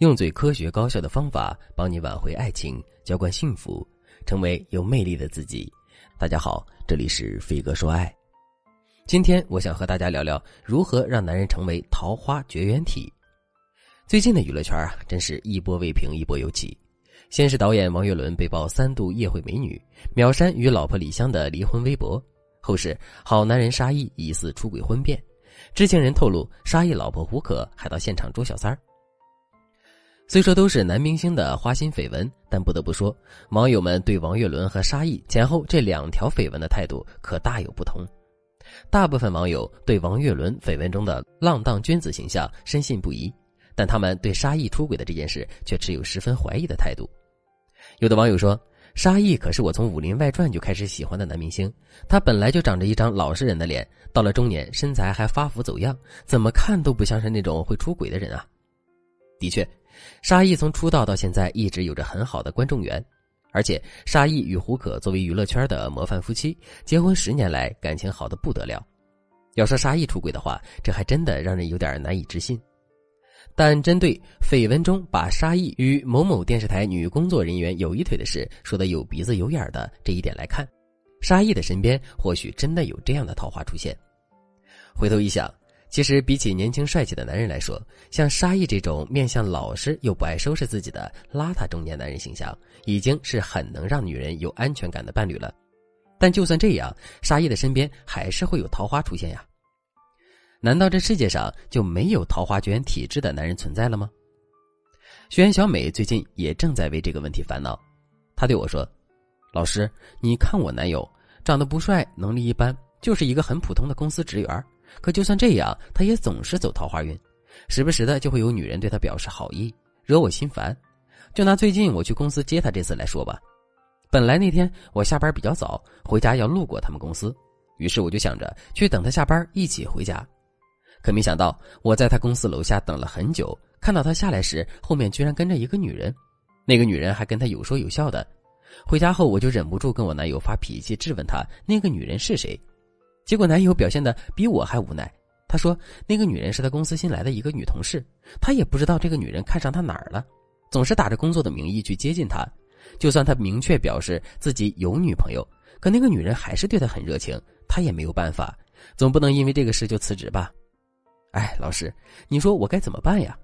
用最科学高效的方法帮你挽回爱情，浇灌幸福，成为有魅力的自己。大家好，这里是飞哥说爱。今天我想和大家聊聊如何让男人成为桃花绝缘体。最近的娱乐圈啊，真是一波未平一波又起。先是导演王岳伦被曝三度夜会美女，秒删与老婆李湘的离婚微博；后是好男人沙溢疑似出轨婚变。知情人透露，沙溢老婆胡可还到现场捉小三儿。虽说都是男明星的花心绯闻，但不得不说，网友们对王岳伦和沙溢前后这两条绯闻的态度可大有不同。大部分网友对王岳伦绯闻中的浪荡君子形象深信不疑，但他们对沙溢出轨的这件事却持有十分怀疑的态度。有的网友说。沙溢可是我从《武林外传》就开始喜欢的男明星，他本来就长着一张老实人的脸，到了中年身材还发福走样，怎么看都不像是那种会出轨的人啊。的确，沙溢从出道到现在一直有着很好的观众缘，而且沙溢与胡可作为娱乐圈的模范夫妻，结婚十年来感情好的不得了。要说沙溢出轨的话，这还真的让人有点难以置信。但针对绯闻中把沙溢与某某电视台女工作人员有一腿的事说的有鼻子有眼的这一点来看，沙溢的身边或许真的有这样的桃花出现。回头一想，其实比起年轻帅气的男人来说，像沙溢这种面相老实又不爱收拾自己的邋遢中年男人形象，已经是很能让女人有安全感的伴侣了。但就算这样，沙溢的身边还是会有桃花出现呀。难道这世界上就没有桃花绝缘体质的男人存在了吗？学员小美最近也正在为这个问题烦恼。她对我说：“老师，你看我男友长得不帅，能力一般，就是一个很普通的公司职员。可就算这样，他也总是走桃花运，时不时的就会有女人对他表示好意，惹我心烦。就拿最近我去公司接他这次来说吧，本来那天我下班比较早，回家要路过他们公司，于是我就想着去等他下班一起回家。”可没想到，我在他公司楼下等了很久，看到他下来时，后面居然跟着一个女人，那个女人还跟他有说有笑的。回家后，我就忍不住跟我男友发脾气，质问他那个女人是谁。结果男友表现的比我还无奈，他说那个女人是他公司新来的一个女同事，他也不知道这个女人看上他哪儿了，总是打着工作的名义去接近他。就算他明确表示自己有女朋友，可那个女人还是对他很热情，他也没有办法，总不能因为这个事就辞职吧。哎，老师，你说我该怎么办呀？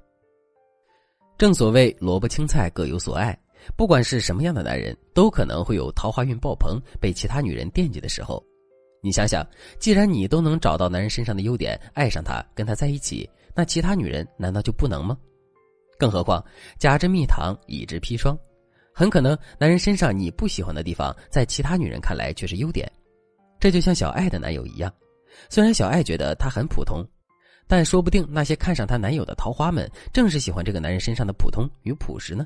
正所谓萝卜青菜各有所爱，不管是什么样的男人，都可能会有桃花运爆棚、被其他女人惦记的时候。你想想，既然你都能找到男人身上的优点，爱上他，跟他在一起，那其他女人难道就不能吗？更何况假之蜜糖，乙之砒霜，很可能男人身上你不喜欢的地方，在其他女人看来却是优点。这就像小爱的男友一样，虽然小爱觉得他很普通。但说不定那些看上她男友的桃花们，正是喜欢这个男人身上的普通与朴实呢。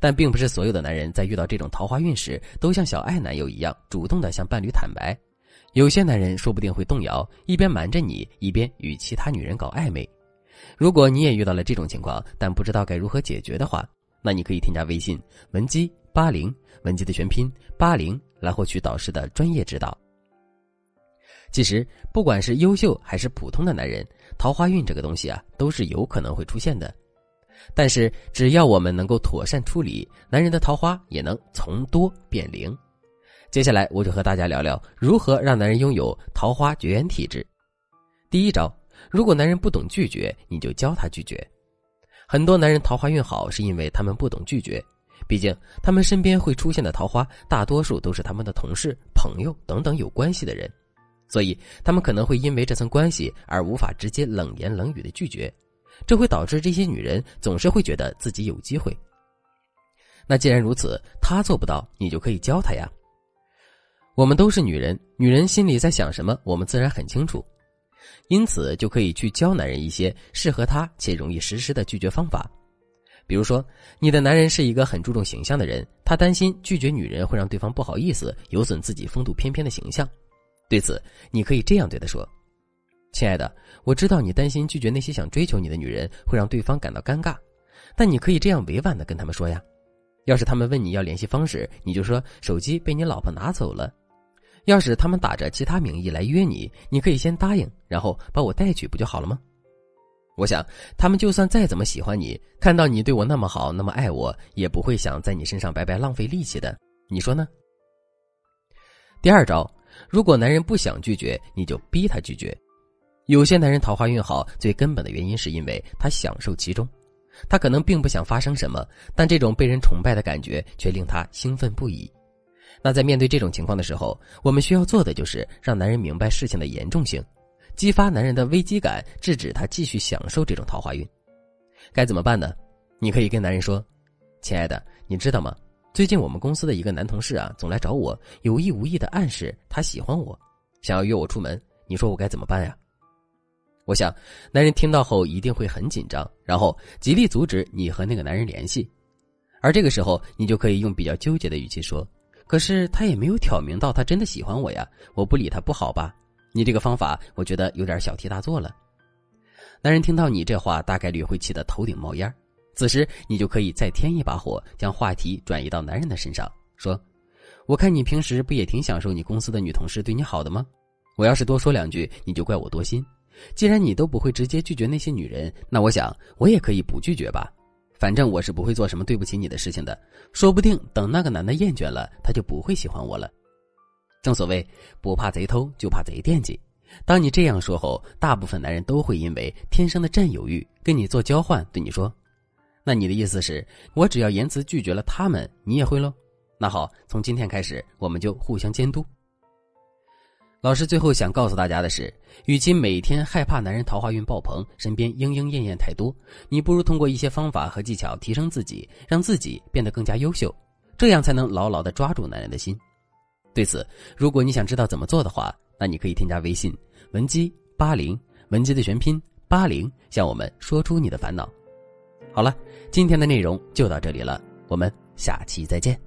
但并不是所有的男人在遇到这种桃花运时，都像小爱男友一样主动的向伴侣坦白。有些男人说不定会动摇，一边瞒着你，一边与其他女人搞暧昧。如果你也遇到了这种情况，但不知道该如何解决的话，那你可以添加微信文姬八零，文姬的全拼八零，来获取导师的专业指导。其实，不管是优秀还是普通的男人，桃花运这个东西啊，都是有可能会出现的。但是，只要我们能够妥善处理，男人的桃花也能从多变零。接下来，我就和大家聊聊如何让男人拥有桃花绝缘体质。第一招，如果男人不懂拒绝，你就教他拒绝。很多男人桃花运好，是因为他们不懂拒绝。毕竟，他们身边会出现的桃花，大多数都是他们的同事、朋友等等有关系的人。所以，他们可能会因为这层关系而无法直接冷言冷语的拒绝，这会导致这些女人总是会觉得自己有机会。那既然如此，她做不到，你就可以教她呀。我们都是女人，女人心里在想什么，我们自然很清楚，因此就可以去教男人一些适合他且容易实施的拒绝方法。比如说，你的男人是一个很注重形象的人，他担心拒绝女人会让对方不好意思，有损自己风度翩翩的形象。对此，你可以这样对他说：“亲爱的，我知道你担心拒绝那些想追求你的女人会让对方感到尴尬，但你可以这样委婉的跟他们说呀。要是他们问你要联系方式，你就说手机被你老婆拿走了。要是他们打着其他名义来约你，你可以先答应，然后把我带去，不就好了吗？我想，他们就算再怎么喜欢你，看到你对我那么好，那么爱我，也不会想在你身上白白浪费力气的。你说呢？第二招，如果男人不想拒绝，你就逼他拒绝。有些男人桃花运好，最根本的原因是因为他享受其中，他可能并不想发生什么，但这种被人崇拜的感觉却令他兴奋不已。那在面对这种情况的时候，我们需要做的就是让男人明白事情的严重性。激发男人的危机感，制止他继续享受这种桃花运，该怎么办呢？你可以跟男人说：“亲爱的，你知道吗？最近我们公司的一个男同事啊，总来找我，有意无意的暗示他喜欢我，想要约我出门。你说我该怎么办呀？”我想，男人听到后一定会很紧张，然后极力阻止你和那个男人联系。而这个时候，你就可以用比较纠结的语气说：“可是他也没有挑明到他真的喜欢我呀，我不理他不好吧？”你这个方法，我觉得有点小题大做了。男人听到你这话，大概率会气得头顶冒烟此时，你就可以再添一把火，将话题转移到男人的身上，说：“我看你平时不也挺享受你公司的女同事对你好的吗？我要是多说两句，你就怪我多心。既然你都不会直接拒绝那些女人，那我想我也可以不拒绝吧。反正我是不会做什么对不起你的事情的。说不定等那个男的厌倦了，他就不会喜欢我了。”正所谓不怕贼偷，就怕贼惦记。当你这样说后，大部分男人都会因为天生的占有欲跟你做交换，对你说：“那你的意思是，我只要言辞拒绝了他们，你也会喽？”那好，从今天开始，我们就互相监督。老师最后想告诉大家的是，与其每天害怕男人桃花运爆棚，身边莺莺燕燕太多，你不如通过一些方法和技巧提升自己，让自己变得更加优秀，这样才能牢牢的抓住男人的心。对此，如果你想知道怎么做的话，那你可以添加微信文姬八零，文姬的全拼八零，向我们说出你的烦恼。好了，今天的内容就到这里了，我们下期再见。